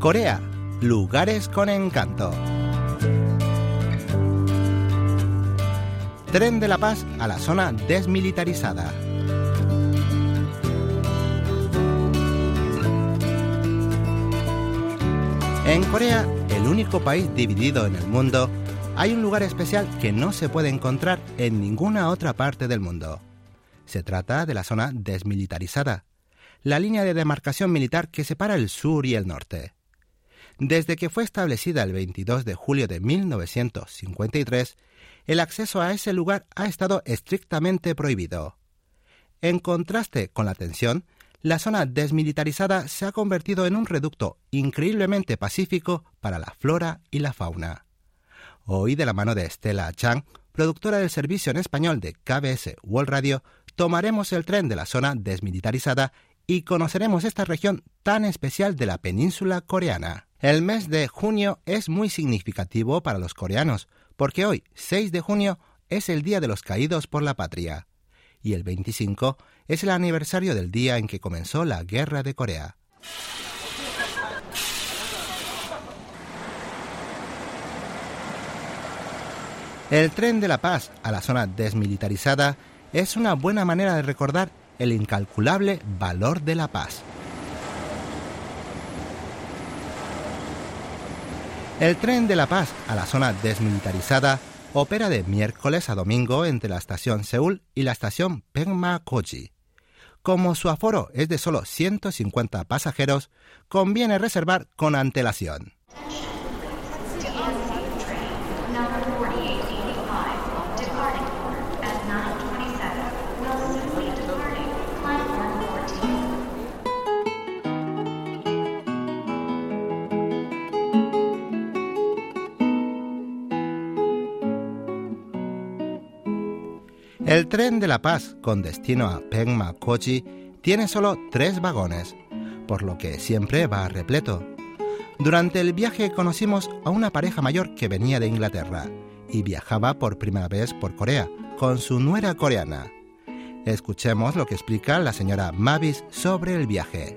Corea, lugares con encanto. Tren de la Paz a la zona desmilitarizada. En Corea, el único país dividido en el mundo, hay un lugar especial que no se puede encontrar en ninguna otra parte del mundo. Se trata de la zona desmilitarizada, la línea de demarcación militar que separa el sur y el norte. Desde que fue establecida el 22 de julio de 1953, el acceso a ese lugar ha estado estrictamente prohibido. En contraste con la tensión, la zona desmilitarizada se ha convertido en un reducto increíblemente pacífico para la flora y la fauna. Hoy, de la mano de Estela Chang, productora del servicio en español de KBS World Radio, tomaremos el tren de la zona desmilitarizada y conoceremos esta región tan especial de la península coreana. El mes de junio es muy significativo para los coreanos, porque hoy, 6 de junio, es el Día de los Caídos por la Patria, y el 25 es el aniversario del día en que comenzó la Guerra de Corea. El tren de la paz a la zona desmilitarizada es una buena manera de recordar el incalculable valor de la paz. El tren de la paz a la zona desmilitarizada opera de miércoles a domingo entre la estación Seúl y la estación Pengma-Koji. Como su aforo es de solo 150 pasajeros, conviene reservar con antelación. El tren de la paz con destino a Pengma Kochi tiene solo tres vagones, por lo que siempre va repleto. Durante el viaje conocimos a una pareja mayor que venía de Inglaterra y viajaba por primera vez por Corea con su nuera coreana. Escuchemos lo que explica la señora Mavis sobre el viaje.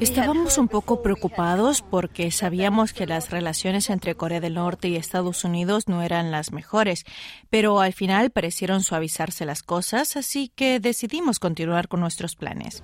Estábamos un poco preocupados porque sabíamos que las relaciones entre Corea del Norte y Estados Unidos no eran las mejores, pero al final parecieron suavizarse las cosas, así que decidimos continuar con nuestros planes.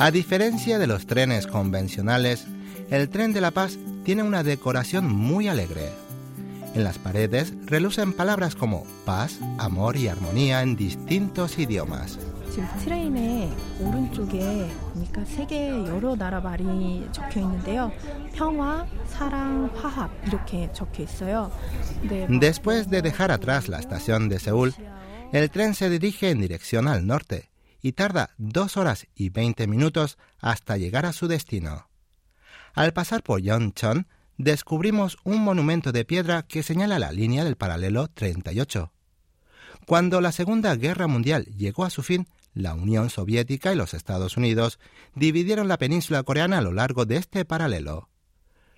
A diferencia de los trenes convencionales, el tren de la paz tiene una decoración muy alegre. En las paredes relucen palabras como paz, amor y armonía en distintos idiomas. Después de dejar atrás la estación de Seúl, el tren se dirige en dirección al norte y tarda dos horas y veinte minutos hasta llegar a su destino. Al pasar por Yeoncheon, descubrimos un monumento de piedra que señala la línea del paralelo 38. Cuando la Segunda Guerra Mundial llegó a su fin, la Unión Soviética y los Estados Unidos dividieron la península coreana a lo largo de este paralelo.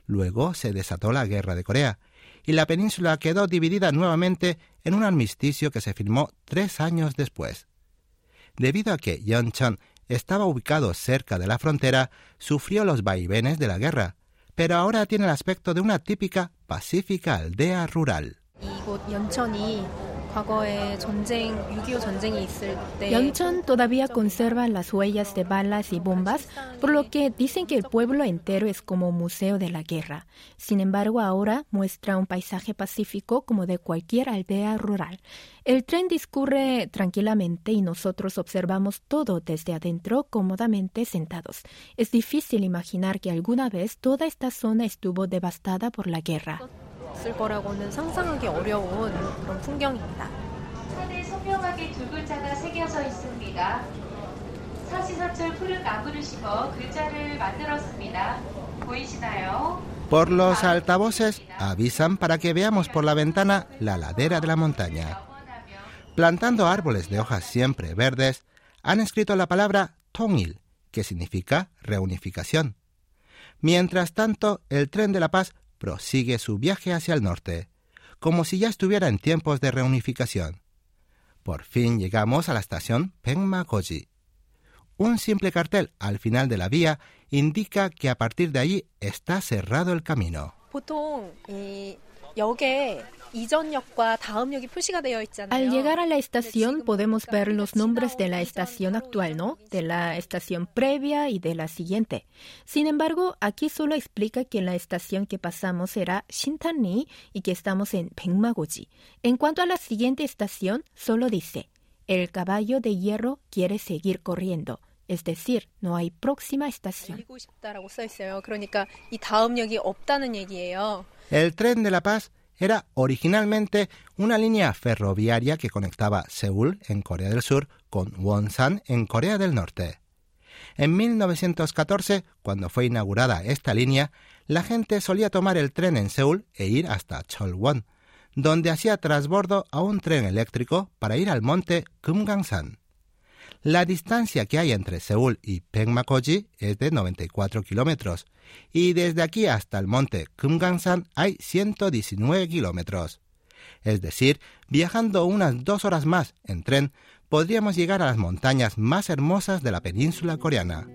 Luego se desató la Guerra de Corea, y la península quedó dividida nuevamente en un armisticio que se firmó tres años después. Debido a que Yeoncheon estaba ubicado cerca de la frontera, sufrió los vaivenes de la guerra, pero ahora tiene el aspecto de una típica pacífica aldea rural. Yeoncheon todavía conserva las huellas de balas y bombas, por lo que dicen que el pueblo entero es como museo de la guerra. Sin embargo, ahora muestra un paisaje pacífico como de cualquier aldea rural. El tren discurre tranquilamente y nosotros observamos todo desde adentro cómodamente sentados. Es difícil imaginar que alguna vez toda esta zona estuvo devastada por la guerra. Por los altavoces avisan para que veamos por la ventana la ladera de la montaña. Plantando árboles de hojas siempre verdes, han escrito la palabra Tongil, que significa reunificación. Mientras tanto, el tren de la paz prosigue su viaje hacia el norte, como si ya estuviera en tiempos de reunificación. Por fin llegamos a la estación Pengma-Koji. Un simple cartel al final de la vía indica que a partir de allí está cerrado el camino. Al llegar a la estación podemos ver los nombres de la estación actual, ¿no? De la estación previa y de la siguiente. Sin embargo, aquí solo explica que la estación que pasamos era Shintanri y que estamos en Pengmagoji. En cuanto a la siguiente estación, solo dice, el caballo de hierro quiere seguir corriendo. Es decir, no hay próxima estación. El tren de la paz era originalmente una línea ferroviaria que conectaba Seúl, en Corea del Sur, con Wonsan, en Corea del Norte. En 1914, cuando fue inaugurada esta línea, la gente solía tomar el tren en Seúl e ir hasta Cholwon, donde hacía trasbordo a un tren eléctrico para ir al monte Kumgangsan. La distancia que hay entre Seúl y Pengmakoji es de 94 kilómetros y desde aquí hasta el monte Kumgangsan hay 119 kilómetros. Es decir, viajando unas dos horas más en tren, podríamos llegar a las montañas más hermosas de la península coreana.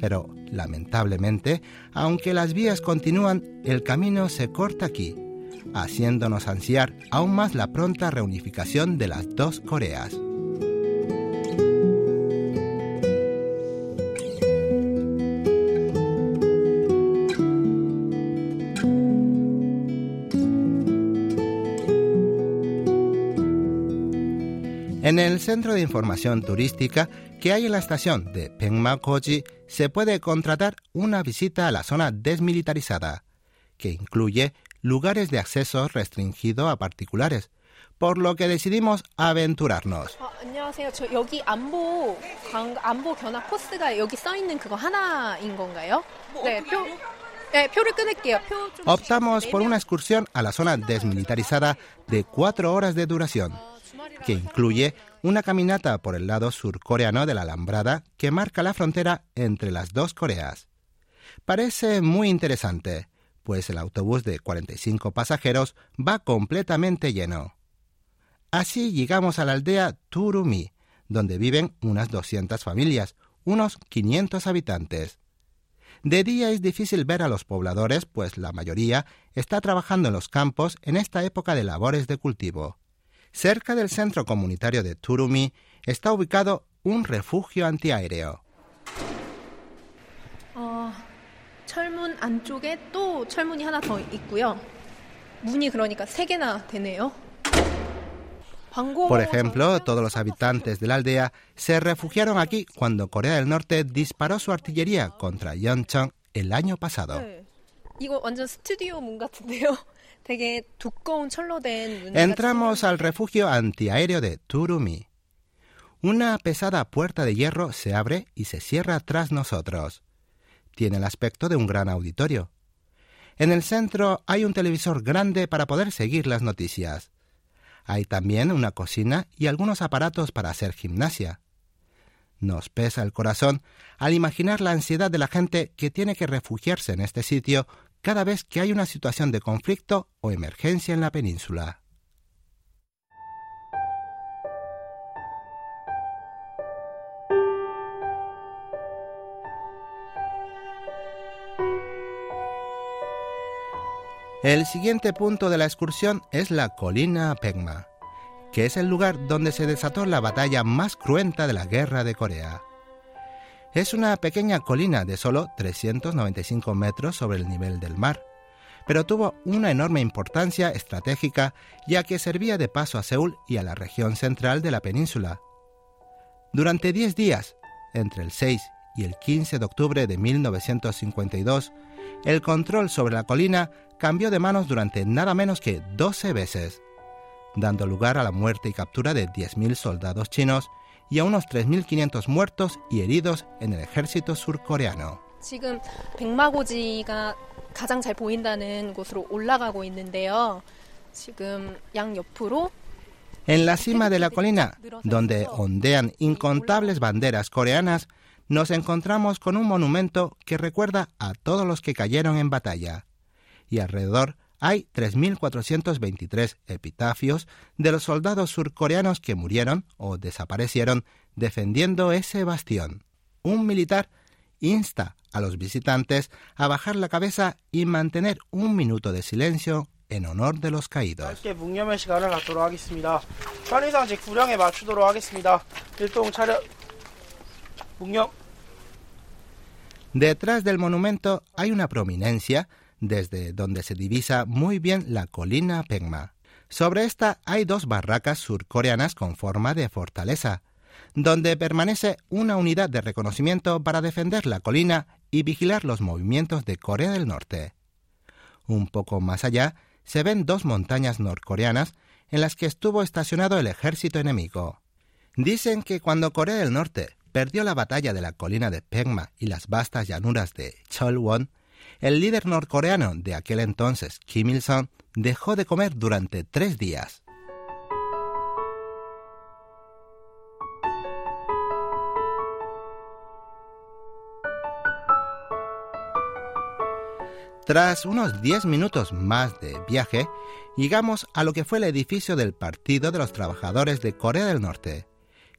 Pero, lamentablemente, aunque las vías continúan, el camino se corta aquí, haciéndonos ansiar aún más la pronta reunificación de las dos Coreas. En el centro de información turística que hay en la estación de Pengmakoji se puede contratar una visita a la zona desmilitarizada, que incluye lugares de acceso restringido a particulares, por lo que decidimos aventurarnos. Optamos por una excursión a la zona desmilitarizada de cuatro horas de duración que incluye una caminata por el lado surcoreano de la alambrada que marca la frontera entre las dos Coreas. Parece muy interesante, pues el autobús de 45 pasajeros va completamente lleno. Así llegamos a la aldea Turumi, donde viven unas 200 familias, unos 500 habitantes. De día es difícil ver a los pobladores, pues la mayoría está trabajando en los campos en esta época de labores de cultivo. Cerca del centro comunitario de Turumi está ubicado un refugio antiaéreo. Por ejemplo, todos los habitantes de la aldea se refugiaron aquí cuando Corea del Norte disparó su artillería contra Yeoncheon el año pasado. Entramos al refugio antiaéreo de Turumi. Una pesada puerta de hierro se abre y se cierra tras nosotros. Tiene el aspecto de un gran auditorio. En el centro hay un televisor grande para poder seguir las noticias. Hay también una cocina y algunos aparatos para hacer gimnasia. Nos pesa el corazón al imaginar la ansiedad de la gente que tiene que refugiarse en este sitio cada vez que hay una situación de conflicto o emergencia en la península. El siguiente punto de la excursión es la colina Pengma, que es el lugar donde se desató la batalla más cruenta de la guerra de Corea. Es una pequeña colina de solo 395 metros sobre el nivel del mar, pero tuvo una enorme importancia estratégica ya que servía de paso a Seúl y a la región central de la península. Durante 10 días, entre el 6 y el 15 de octubre de 1952, el control sobre la colina cambió de manos durante nada menos que 12 veces, dando lugar a la muerte y captura de 10.000 soldados chinos y a unos 3.500 muertos y heridos en el ejército surcoreano. 지금 백마고지가 가장 잘 보인다는 곳으로 올라가고 있는데요. 지금 양 옆으로 En la cima de la colina, donde ondean incontables banderas coreanas, nos encontramos con un monumento que recuerda a todos los que cayeron en batalla. Y alrededor hay 3.423 epitafios de los soldados surcoreanos que murieron o desaparecieron defendiendo ese bastión. Un militar insta a los visitantes a bajar la cabeza y mantener un minuto de silencio en honor de los caídos. Detrás del monumento hay una prominencia desde donde se divisa muy bien la colina Pengma. Sobre esta hay dos barracas surcoreanas con forma de fortaleza, donde permanece una unidad de reconocimiento para defender la colina y vigilar los movimientos de Corea del Norte. Un poco más allá se ven dos montañas norcoreanas en las que estuvo estacionado el ejército enemigo. Dicen que cuando Corea del Norte perdió la batalla de la colina de Pengma y las vastas llanuras de Cholwon, el líder norcoreano de aquel entonces, Kim Il-sung, dejó de comer durante tres días. Tras unos 10 minutos más de viaje, llegamos a lo que fue el edificio del Partido de los Trabajadores de Corea del Norte,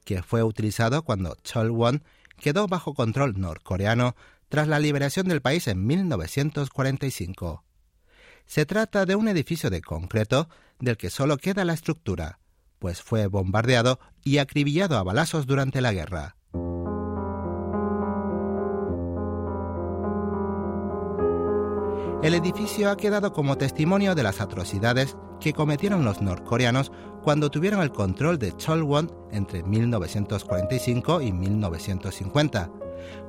que fue utilizado cuando Cholwon quedó bajo control norcoreano tras la liberación del país en 1945. Se trata de un edificio de concreto del que solo queda la estructura, pues fue bombardeado y acribillado a balazos durante la guerra. El edificio ha quedado como testimonio de las atrocidades que cometieron los norcoreanos cuando tuvieron el control de Cholwon entre 1945 y 1950,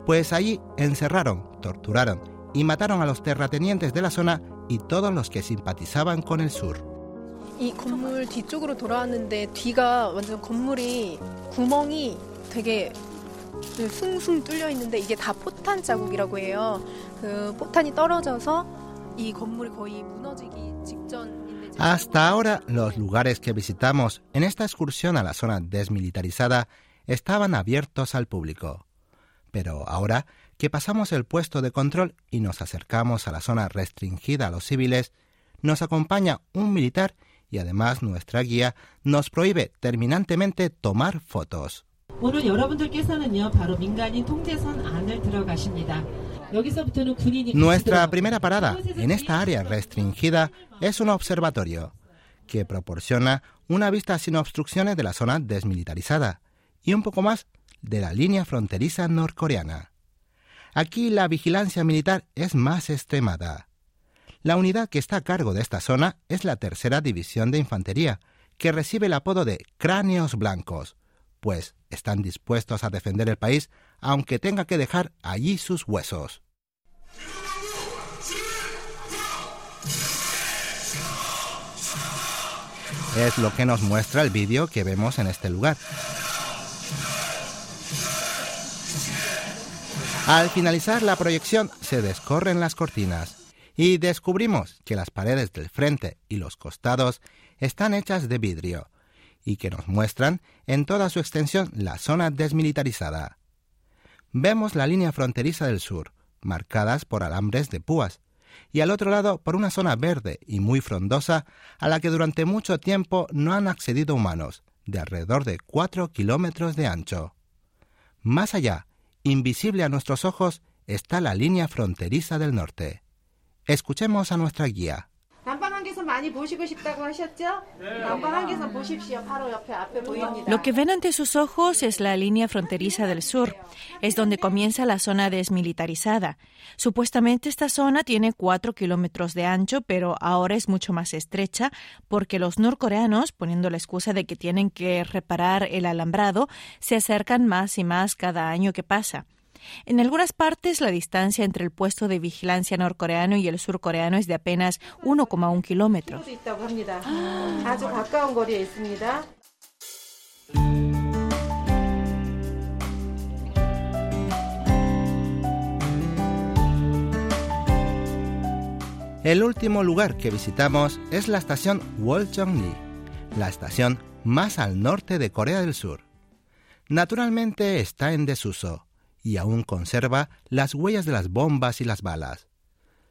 pues allí encerraron, torturaron y mataron a los terratenientes de la zona y todos los que simpatizaban con el sur. 이 건물 뒤쪽으로 돌아왔는데 뒤가 완전 건물이 구멍이 되게 숭숭 뚫려 있는데 이게 다 포탄 자국이라고 해요. 그 포탄이 떨어져서 이 건물이 거의 무너지기 직전인데 Hasta ahora, los lugares que visitamos en esta excursión a la zona desmilitarizada estaban abiertos al público. Pero ahora que pasamos el puesto de control y nos acercamos a la zona restringida a los civiles, nos acompaña un militar y además nuestra guía nos prohíbe terminantemente tomar fotos. 오늘 여러분들께서는요 바로 민간인 통제선 안을 들어가십니다. Nuestra primera parada en esta área restringida es un observatorio que proporciona una vista sin obstrucciones de la zona desmilitarizada y un poco más de la línea fronteriza norcoreana. Aquí la vigilancia militar es más extremada. La unidad que está a cargo de esta zona es la Tercera División de Infantería, que recibe el apodo de Cráneos Blancos, pues están dispuestos a defender el país aunque tenga que dejar allí sus huesos. Es lo que nos muestra el vídeo que vemos en este lugar. Al finalizar la proyección se descorren las cortinas y descubrimos que las paredes del frente y los costados están hechas de vidrio y que nos muestran en toda su extensión la zona desmilitarizada. Vemos la línea fronteriza del sur, marcadas por alambres de púas, y al otro lado por una zona verde y muy frondosa a la que durante mucho tiempo no han accedido humanos, de alrededor de 4 kilómetros de ancho. Más allá, invisible a nuestros ojos, está la línea fronteriza del norte. Escuchemos a nuestra guía. Lo que ven ante sus ojos es la línea fronteriza del sur. Es donde comienza la zona desmilitarizada. Supuestamente esta zona tiene cuatro kilómetros de ancho, pero ahora es mucho más estrecha porque los norcoreanos, poniendo la excusa de que tienen que reparar el alambrado, se acercan más y más cada año que pasa. En algunas partes, la distancia entre el puesto de vigilancia norcoreano y el surcoreano es de apenas 1,1 kilómetro. ¡Ah! El último lugar que visitamos es la estación Wolchongli, la estación más al norte de Corea del Sur. Naturalmente está en desuso, y aún conserva las huellas de las bombas y las balas.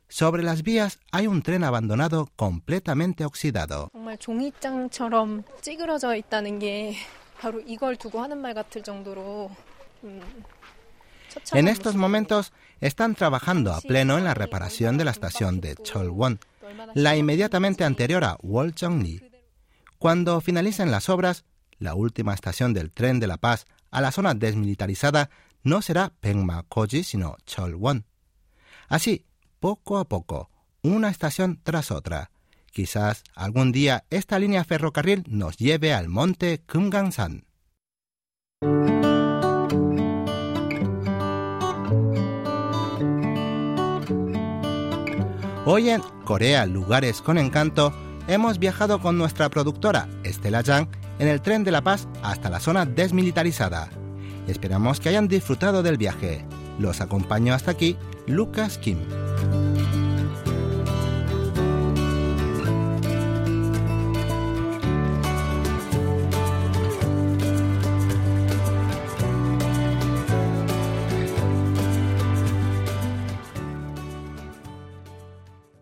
Sobre las vías hay un tren abandonado completamente oxidado. En estos momentos están trabajando a pleno en la reparación de la estación de Cholwon, la inmediatamente anterior a Wolchongli. Cuando finalicen las obras, la última estación del tren de la paz a la zona desmilitarizada no será Pengma-Koji, sino Cholwon. Así, poco a poco, una estación tras otra. Quizás algún día esta línea ferrocarril nos lleve al monte Kumgangsan. Hoy en Corea, lugares con encanto, hemos viajado con nuestra productora Estela Yang en el tren de la paz hasta la zona desmilitarizada. Esperamos que hayan disfrutado del viaje. Los acompaño hasta aquí Lucas Kim.